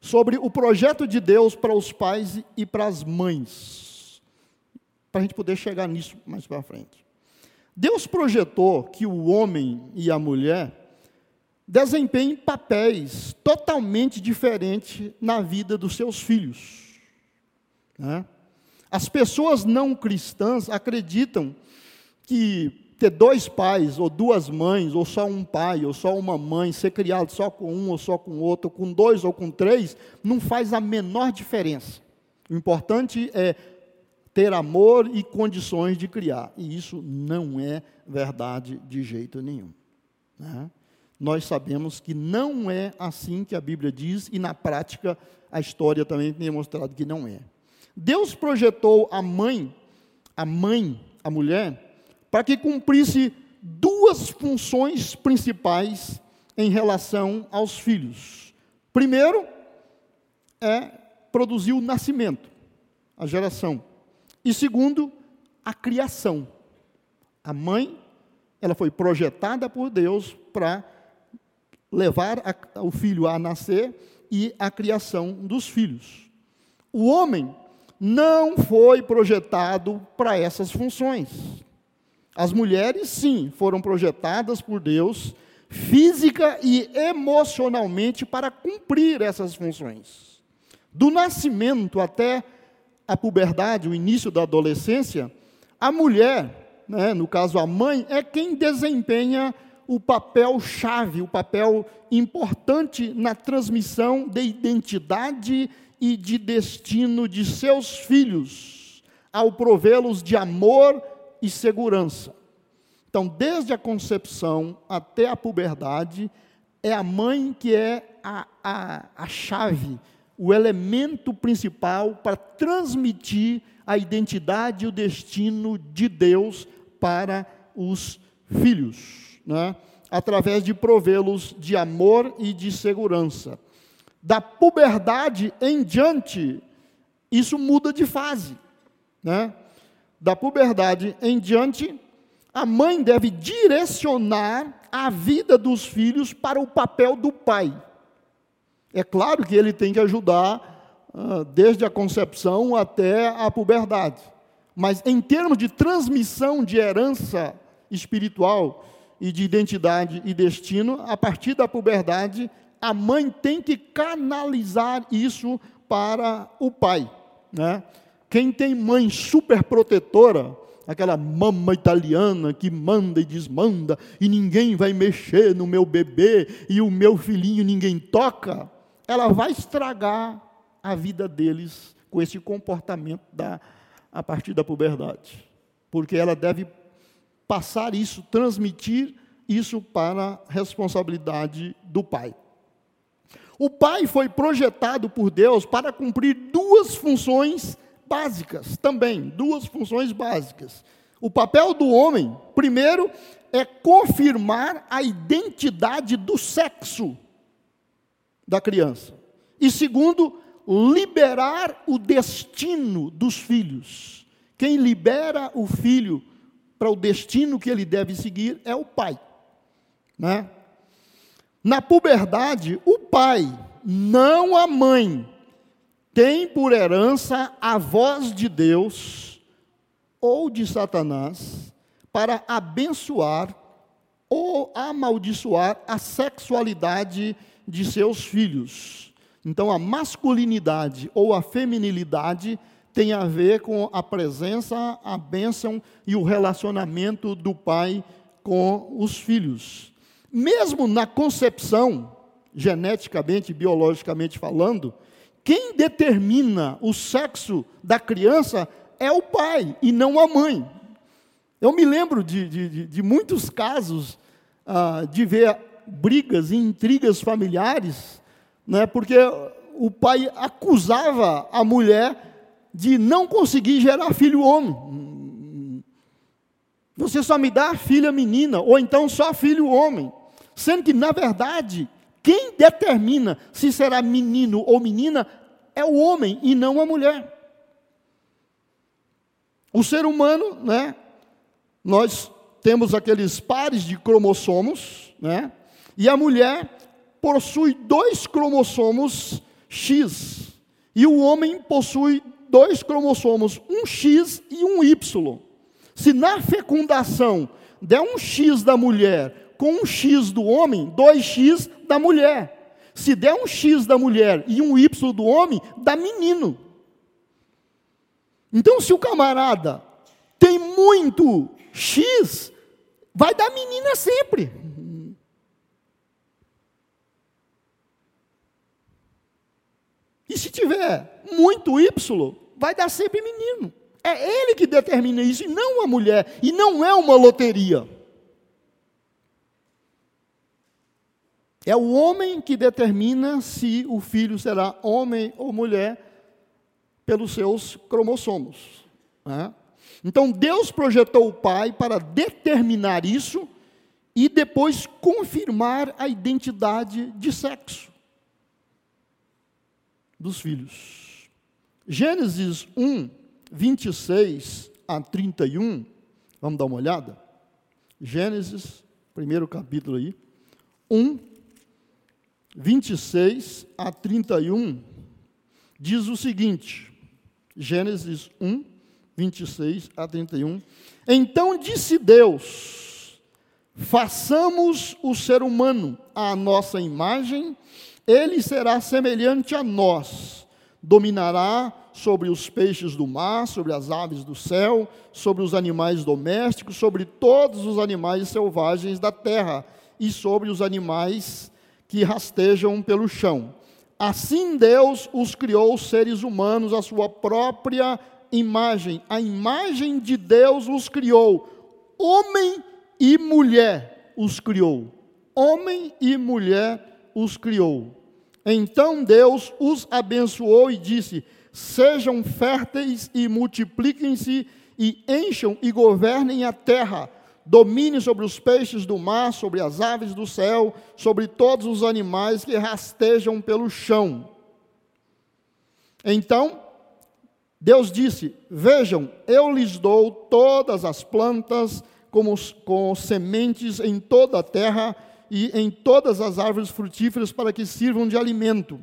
sobre o projeto de Deus para os pais e para as mães, para a gente poder chegar nisso mais para frente. Deus projetou que o homem e a mulher desempenhem papéis totalmente diferentes na vida dos seus filhos. Né? As pessoas não cristãs acreditam que ter dois pais, ou duas mães, ou só um pai, ou só uma mãe, ser criado só com um ou só com outro, ou com dois ou com três, não faz a menor diferença. O importante é ter amor e condições de criar. E isso não é verdade de jeito nenhum. Né? Nós sabemos que não é assim que a Bíblia diz, e na prática a história também tem mostrado que não é. Deus projetou a mãe, a mãe, a mulher, para que cumprisse duas funções principais em relação aos filhos. Primeiro, é produzir o nascimento, a geração. E segundo, a criação. A mãe, ela foi projetada por Deus para levar a, o filho a nascer e a criação dos filhos. O homem não foi projetado para essas funções. As mulheres, sim, foram projetadas por Deus física e emocionalmente para cumprir essas funções. Do nascimento até a puberdade, o início da adolescência, a mulher, né, no caso a mãe, é quem desempenha o papel chave, o papel importante na transmissão de identidade e de destino de seus filhos, ao provê-los de amor e segurança. Então, desde a concepção até a puberdade, é a mãe que é a, a, a chave, o elemento principal para transmitir a identidade e o destino de Deus para os filhos, né? através de provê-los de amor e de segurança. Da puberdade em diante, isso muda de fase. Né? Da puberdade em diante, a mãe deve direcionar a vida dos filhos para o papel do pai. É claro que ele tem que ajudar uh, desde a concepção até a puberdade. Mas em termos de transmissão de herança espiritual e de identidade e destino, a partir da puberdade, a mãe tem que canalizar isso para o pai. Né? Quem tem mãe super protetora, aquela mama italiana que manda e desmanda, e ninguém vai mexer no meu bebê, e o meu filhinho ninguém toca, ela vai estragar a vida deles com esse comportamento da, a partir da puberdade. Porque ela deve passar isso, transmitir isso para a responsabilidade do pai. O pai foi projetado por Deus para cumprir duas funções básicas também, duas funções básicas. O papel do homem, primeiro, é confirmar a identidade do sexo da criança. E segundo, liberar o destino dos filhos. Quem libera o filho para o destino que ele deve seguir é o pai. Né? Na puberdade, o pai, não a mãe, tem por herança a voz de Deus ou de Satanás para abençoar ou amaldiçoar a sexualidade de seus filhos. Então, a masculinidade ou a feminilidade tem a ver com a presença, a bênção e o relacionamento do pai com os filhos. Mesmo na concepção, geneticamente, biologicamente falando, quem determina o sexo da criança é o pai e não a mãe. Eu me lembro de, de, de muitos casos ah, de ver brigas e intrigas familiares, né, porque o pai acusava a mulher de não conseguir gerar filho homem. Você só me dá filha menina, ou então só filho homem. Sendo que, na verdade, quem determina se será menino ou menina é o homem e não a mulher. O ser humano, né? Nós temos aqueles pares de cromossomos, né? E a mulher possui dois cromossomos X. E o homem possui dois cromossomos, um X e um Y. Se na fecundação der um X da mulher com um X do homem, dois X da mulher. Se der um X da mulher e um Y do homem, dá menino. Então, se o camarada tem muito X, vai dar menina sempre. E se tiver muito Y, vai dar sempre menino. É ele que determina isso, e não a mulher. E não é uma loteria. É o homem que determina se o filho será homem ou mulher pelos seus cromossomos. Né? Então Deus projetou o pai para determinar isso e depois confirmar a identidade de sexo dos filhos. Gênesis 1, 26 a 31, vamos dar uma olhada? Gênesis, primeiro capítulo aí, 1, 26 a 31, diz o seguinte: Gênesis 1, 26 a 31. Então disse Deus: façamos o ser humano à nossa imagem, ele será semelhante a nós, dominará sobre os peixes do mar, sobre as aves do céu, sobre os animais domésticos, sobre todos os animais selvagens da terra e sobre os animais que rastejam pelo chão. Assim Deus os criou seres humanos à sua própria imagem. A imagem de Deus os criou. Homem e mulher os criou. Homem e mulher os criou. Então Deus os abençoou e disse: Sejam férteis e multipliquem-se e encham e governem a terra. Domine sobre os peixes do mar, sobre as aves do céu, sobre todos os animais que rastejam pelo chão. Então, Deus disse: Vejam, eu lhes dou todas as plantas como, com sementes em toda a terra e em todas as árvores frutíferas para que sirvam de alimento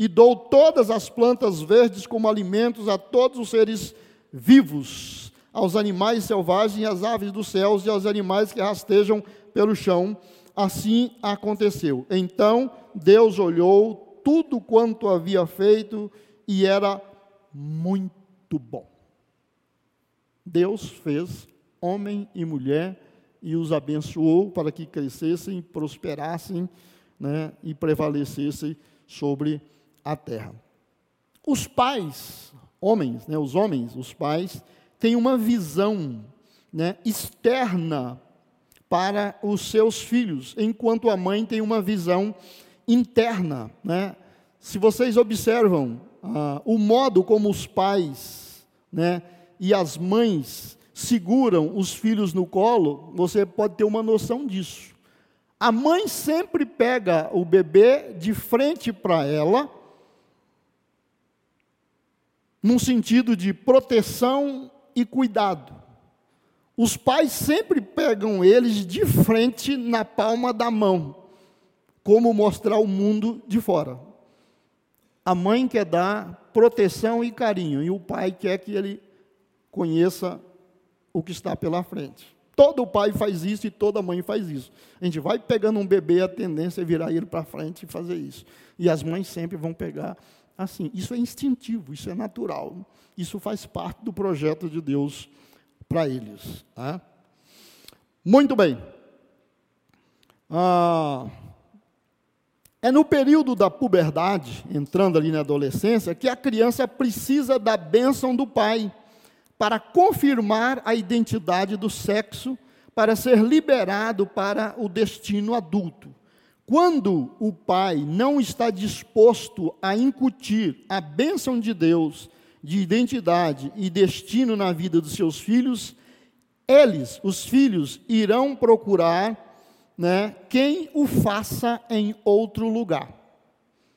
e dou todas as plantas verdes como alimentos a todos os seres vivos, aos animais selvagens, às aves dos céus e aos animais que rastejam pelo chão. Assim aconteceu. Então Deus olhou tudo quanto havia feito e era muito bom. Deus fez homem e mulher e os abençoou para que crescessem, prosperassem né, e prevalecessem sobre a terra. Os pais, homens, né, os homens, os pais, têm uma visão né, externa para os seus filhos, enquanto a mãe tem uma visão interna. Né? Se vocês observam ah, o modo como os pais né, e as mães seguram os filhos no colo, você pode ter uma noção disso. A mãe sempre pega o bebê de frente para ela num sentido de proteção e cuidado. Os pais sempre pegam eles de frente na palma da mão, como mostrar o mundo de fora. A mãe quer dar proteção e carinho, e o pai quer que ele conheça o que está pela frente. Todo pai faz isso e toda mãe faz isso. A gente vai pegando um bebê, a tendência é virar ele para frente e fazer isso. E as mães sempre vão pegar assim. Isso é instintivo, isso é natural. Isso faz parte do projeto de Deus para eles. Tá? Muito bem. Ah, é no período da puberdade, entrando ali na adolescência, que a criança precisa da bênção do pai para confirmar a identidade do sexo, para ser liberado para o destino adulto. Quando o pai não está disposto a incutir a bênção de Deus de identidade e destino na vida dos seus filhos, eles, os filhos, irão procurar né, quem o faça em outro lugar.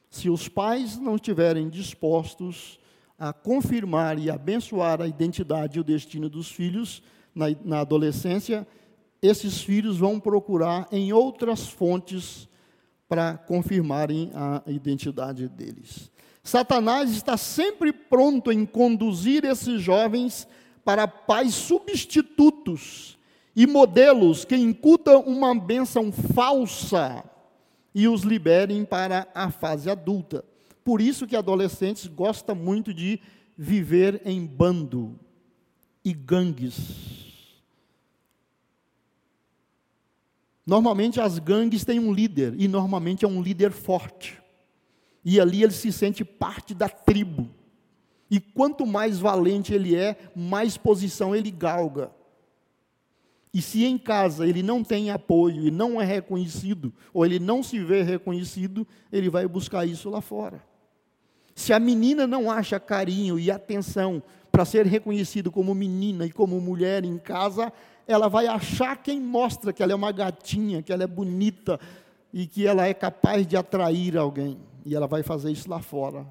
Se os pais não estiverem dispostos a confirmar e abençoar a identidade e o destino dos filhos na, na adolescência, esses filhos vão procurar em outras fontes para confirmarem a identidade deles. Satanás está sempre pronto em conduzir esses jovens para pais substitutos e modelos que incutam uma bênção falsa e os liberem para a fase adulta. Por isso que adolescentes gostam muito de viver em bando e gangues Normalmente as gangues têm um líder, e normalmente é um líder forte. E ali ele se sente parte da tribo. E quanto mais valente ele é, mais posição ele galga. E se em casa ele não tem apoio e não é reconhecido, ou ele não se vê reconhecido, ele vai buscar isso lá fora. Se a menina não acha carinho e atenção para ser reconhecido como menina e como mulher em casa, ela vai achar quem mostra que ela é uma gatinha, que ela é bonita e que ela é capaz de atrair alguém. E ela vai fazer isso lá fora.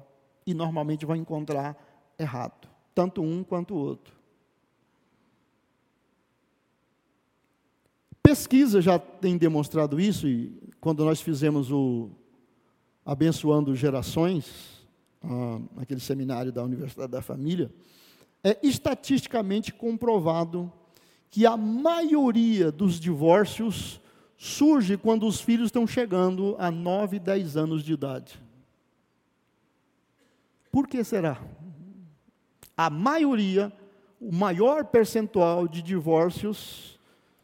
E normalmente vai encontrar errado, tanto um quanto o outro. Pesquisa já tem demonstrado isso, e quando nós fizemos o Abençoando Gerações, ah, aquele seminário da Universidade da Família, é estatisticamente comprovado que a maioria dos divórcios surge quando os filhos estão chegando a 9, 10 anos de idade. Por que será? A maioria, o maior percentual de divórcios,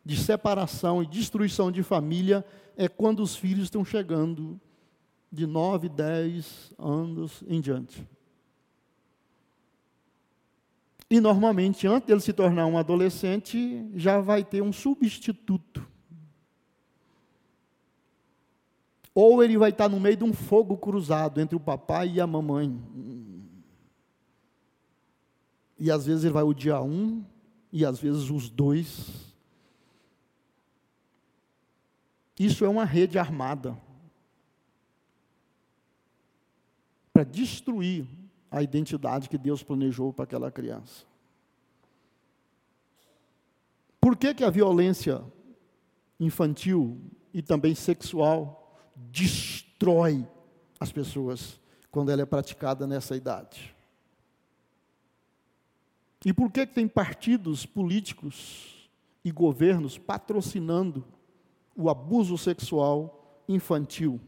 de separação e destruição de família é quando os filhos estão chegando de 9, 10 anos em diante. E normalmente, antes dele se tornar um adolescente, já vai ter um substituto. Ou ele vai estar no meio de um fogo cruzado entre o papai e a mamãe. E às vezes ele vai odiar um, e às vezes os dois. Isso é uma rede armada para destruir a identidade que Deus planejou para aquela criança. Por que, que a violência infantil e também sexual destrói as pessoas quando ela é praticada nessa idade? E por que, que tem partidos políticos e governos patrocinando o abuso sexual infantil?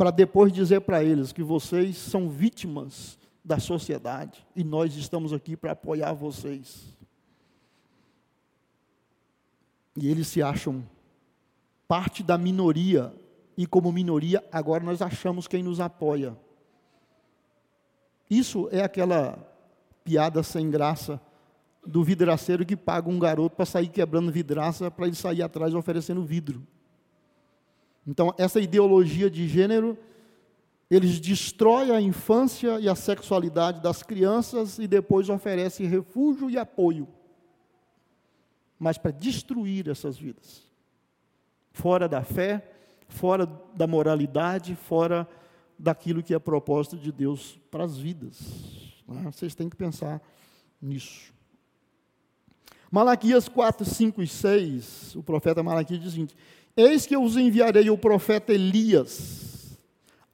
Para depois dizer para eles que vocês são vítimas da sociedade e nós estamos aqui para apoiar vocês. E eles se acham parte da minoria, e como minoria, agora nós achamos quem nos apoia. Isso é aquela piada sem graça do vidraceiro que paga um garoto para sair quebrando vidraça para ele sair atrás oferecendo vidro. Então, essa ideologia de gênero, eles destroem a infância e a sexualidade das crianças e depois oferecem refúgio e apoio. Mas para destruir essas vidas. Fora da fé, fora da moralidade, fora daquilo que é propósito de Deus para as vidas. Né? Vocês têm que pensar nisso. Malaquias 4, 5 e 6, o profeta Malaquias diz o seguinte: Eis que eu os enviarei o profeta Elias,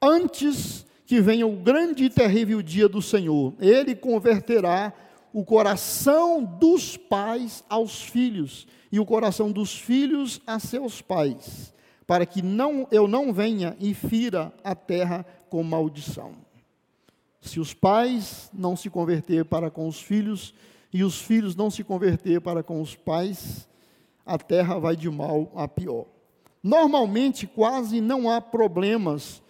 antes que venha o grande e terrível dia do Senhor. Ele converterá o coração dos pais aos filhos e o coração dos filhos a seus pais, para que não eu não venha e fira a terra com maldição. Se os pais não se converter para com os filhos e os filhos não se converter para com os pais, a terra vai de mal a pior. Normalmente, quase não há problemas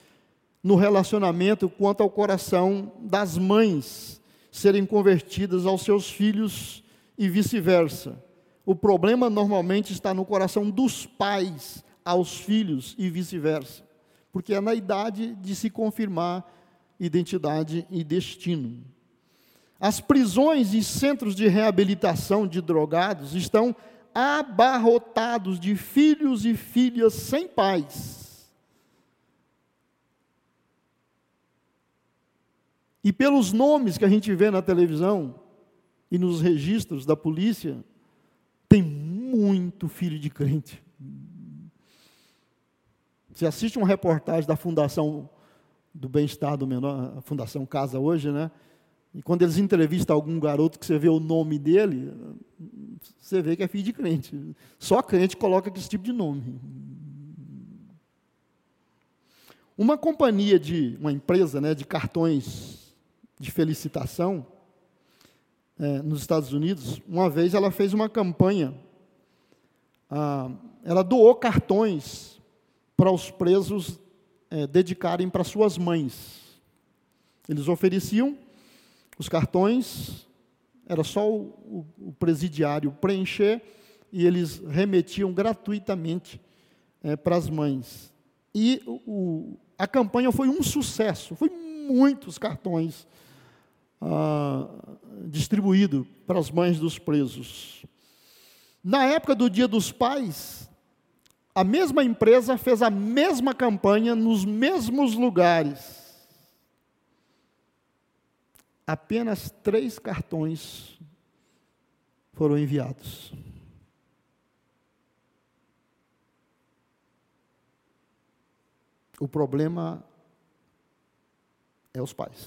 no relacionamento quanto ao coração das mães serem convertidas aos seus filhos e vice-versa. O problema normalmente está no coração dos pais aos filhos e vice-versa, porque é na idade de se confirmar identidade e destino. As prisões e centros de reabilitação de drogados estão abarrotados de filhos e filhas sem pais. E pelos nomes que a gente vê na televisão e nos registros da polícia, tem muito filho de crente. Você assiste uma reportagem da Fundação do Bem-Estar do Menor, a Fundação Casa hoje, né? E quando eles entrevistam algum garoto que você vê o nome dele, você vê que é filho de crente. Só crente coloca esse tipo de nome. Uma companhia de, uma empresa né, de cartões de felicitação, é, nos Estados Unidos, uma vez ela fez uma campanha, ah, ela doou cartões para os presos é, dedicarem para suas mães. Eles ofereciam os cartões, era só o, o, o presidiário preencher e eles remetiam gratuitamente é, para as mães. E o, a campanha foi um sucesso, foi muitos cartões ah, distribuídos para as mães dos presos. Na época do Dia dos Pais, a mesma empresa fez a mesma campanha nos mesmos lugares. Apenas três cartões foram enviados. O problema é os pais.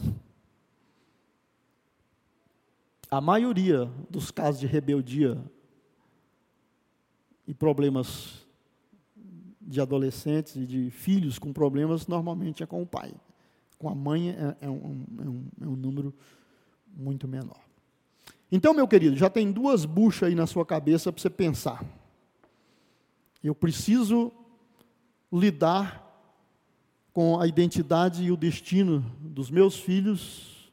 A maioria dos casos de rebeldia e problemas de adolescentes e de filhos com problemas normalmente é com o pai. Com a mãe é, é, um, é, um, é um número muito menor. Então, meu querido, já tem duas buchas aí na sua cabeça para você pensar. Eu preciso lidar com a identidade e o destino dos meus filhos,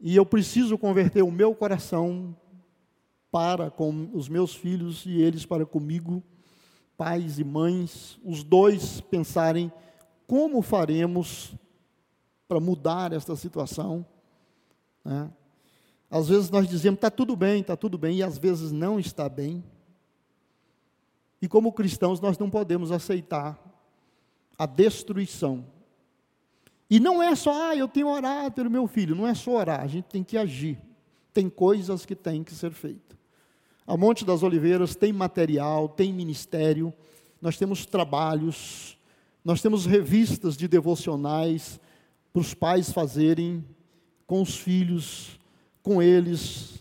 e eu preciso converter o meu coração para com os meus filhos e eles para comigo, pais e mães, os dois pensarem como faremos para mudar esta situação. Né? Às vezes nós dizemos, está tudo bem, está tudo bem, e às vezes não está bem. E como cristãos, nós não podemos aceitar a destruição. E não é só, ah, eu tenho orado pelo meu filho, não é só orar, a gente tem que agir. Tem coisas que têm que ser feitas. A Monte das Oliveiras tem material, tem ministério, nós temos trabalhos, nós temos revistas de devocionais para os pais fazerem com os filhos, com eles.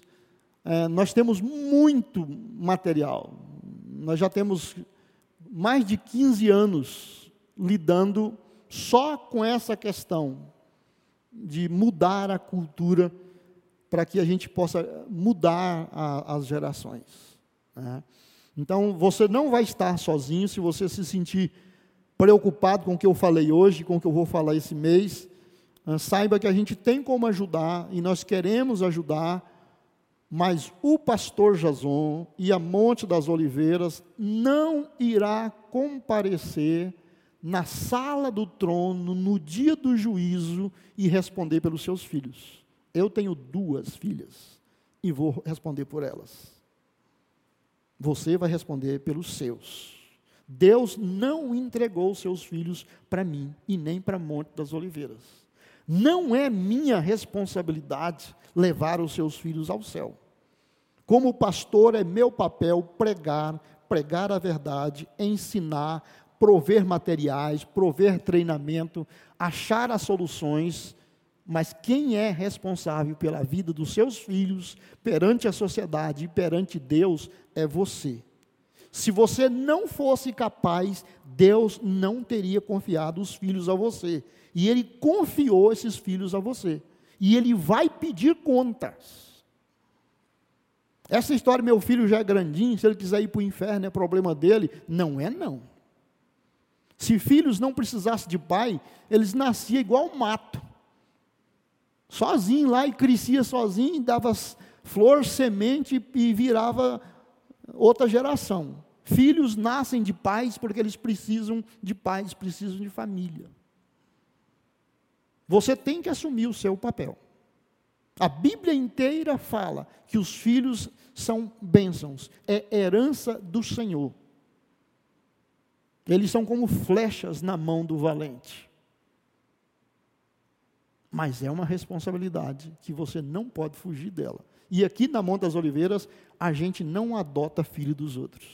É, nós temos muito material. Nós já temos mais de 15 anos lidando só com essa questão de mudar a cultura para que a gente possa mudar a, as gerações. Né? Então, você não vai estar sozinho se você se sentir preocupado com o que eu falei hoje, com o que eu vou falar esse mês. Ah, saiba que a gente tem como ajudar e nós queremos ajudar, mas o pastor Jason e a Monte das Oliveiras não irá comparecer na sala do trono no dia do juízo e responder pelos seus filhos. Eu tenho duas filhas e vou responder por elas. Você vai responder pelos seus. Deus não entregou seus filhos para mim e nem para Monte das Oliveiras. Não é minha responsabilidade levar os seus filhos ao céu. Como pastor, é meu papel pregar, pregar a verdade, ensinar, prover materiais, prover treinamento, achar as soluções, mas quem é responsável pela vida dos seus filhos perante a sociedade e perante Deus é você. Se você não fosse capaz, Deus não teria confiado os filhos a você. E Ele confiou esses filhos a você. E Ele vai pedir contas. Essa história, meu filho já é grandinho, se ele quiser ir para o inferno, é problema dele. Não é, não. Se filhos não precisassem de pai, eles nasciam igual mato. Sozinho lá e crescia sozinho, dava flor, semente e virava outra geração. Filhos nascem de pais porque eles precisam de pais, precisam de família. Você tem que assumir o seu papel. A Bíblia inteira fala que os filhos são bênçãos, é herança do Senhor. Eles são como flechas na mão do valente. Mas é uma responsabilidade que você não pode fugir dela. E aqui na Monte das Oliveiras, a gente não adota filho dos outros.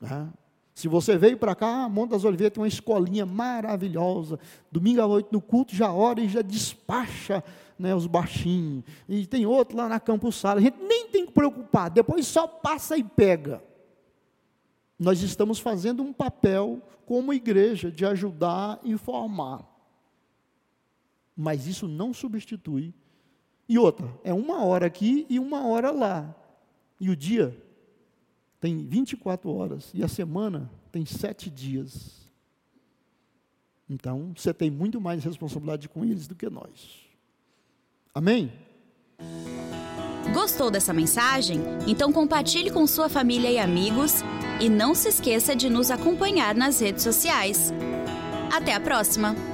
Né? Se você veio para cá, a Monte das Oliveiras tem uma escolinha maravilhosa. Domingo à noite no culto já ora e já despacha né, os baixinhos. E tem outro lá na Campus Sala. A gente nem tem que preocupar, depois só passa e pega. Nós estamos fazendo um papel como igreja de ajudar e formar. Mas isso não substitui. E outra, é uma hora aqui e uma hora lá. E o dia tem 24 horas e a semana tem sete dias. Então, você tem muito mais responsabilidade com eles do que nós. Amém? Gostou dessa mensagem? Então compartilhe com sua família e amigos e não se esqueça de nos acompanhar nas redes sociais. Até a próxima!